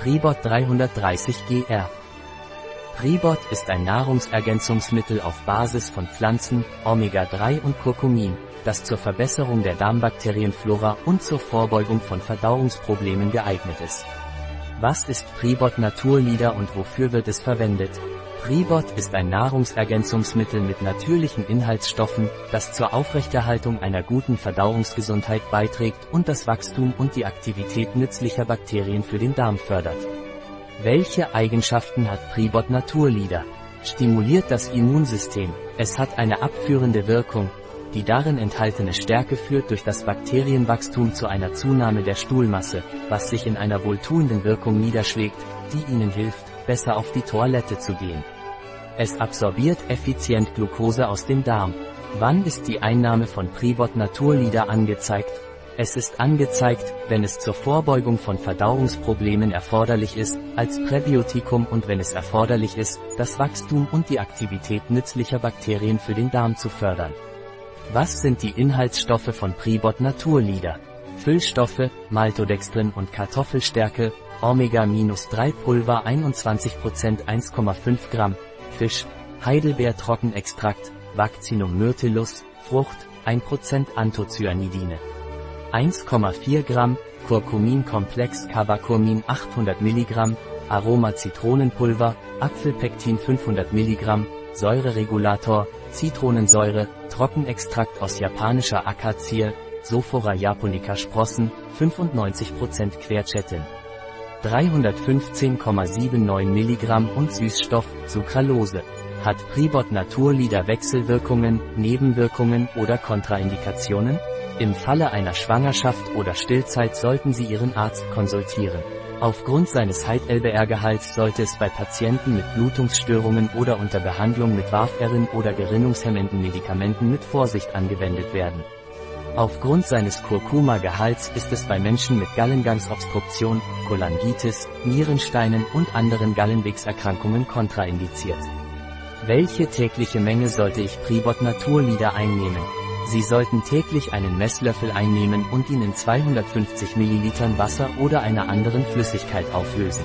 Pribot 330 GR. Pribot ist ein Nahrungsergänzungsmittel auf Basis von Pflanzen, Omega-3 und Kurkumin, das zur Verbesserung der Darmbakterienflora und zur Vorbeugung von Verdauungsproblemen geeignet ist. Was ist Pribot Naturlieder und wofür wird es verwendet? Pribot ist ein Nahrungsergänzungsmittel mit natürlichen Inhaltsstoffen, das zur Aufrechterhaltung einer guten Verdauungsgesundheit beiträgt und das Wachstum und die Aktivität nützlicher Bakterien für den Darm fördert. Welche Eigenschaften hat Pribot Naturlieder? Stimuliert das Immunsystem. Es hat eine abführende Wirkung. Die darin enthaltene Stärke führt durch das Bakterienwachstum zu einer Zunahme der Stuhlmasse, was sich in einer wohltuenden Wirkung niederschlägt, die Ihnen hilft, besser auf die Toilette zu gehen. Es absorbiert effizient Glucose aus dem Darm. Wann ist die Einnahme von Pribot Naturlieder angezeigt? Es ist angezeigt, wenn es zur Vorbeugung von Verdauungsproblemen erforderlich ist, als Präbiotikum und wenn es erforderlich ist, das Wachstum und die Aktivität nützlicher Bakterien für den Darm zu fördern. Was sind die Inhaltsstoffe von Pribot Naturlieder? Füllstoffe, Maltodextrin und Kartoffelstärke, Omega-3 Pulver 21% 1,5 Gramm, Fisch, Heidelbeer-Trockenextrakt, Vaccinum myrtillus, Frucht, 1% Anthocyanidine. 1,4 Gramm, Curcumin-Komplex Cavacurmin 800 mg, Aroma Zitronenpulver, Apfelpektin 500 mg, Säureregulator, Zitronensäure, Trockenextrakt aus japanischer Akazie, Sophora japonica Sprossen, 95% Quercetin. 315,79 mg und Süßstoff, Sucralose. Hat Pribot Naturlieder Wechselwirkungen, Nebenwirkungen oder Kontraindikationen? Im Falle einer Schwangerschaft oder Stillzeit sollten Sie Ihren Arzt konsultieren. Aufgrund seines Heit-LBR-Gehalts sollte es bei Patienten mit Blutungsstörungen oder unter Behandlung mit Warfarin oder gerinnungshemmenden Medikamenten mit Vorsicht angewendet werden. Aufgrund seines Kurkuma-Gehalts ist es bei Menschen mit Gallengangsobstruktion, Cholangitis, Nierensteinen und anderen Gallenwegserkrankungen kontraindiziert. Welche tägliche Menge sollte ich Pribot Naturlieder einnehmen? Sie sollten täglich einen Messlöffel einnehmen und ihn in 250 ml Wasser oder einer anderen Flüssigkeit auflösen.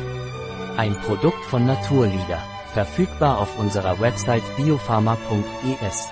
Ein Produkt von Naturlieder. Verfügbar auf unserer Website biopharma.es.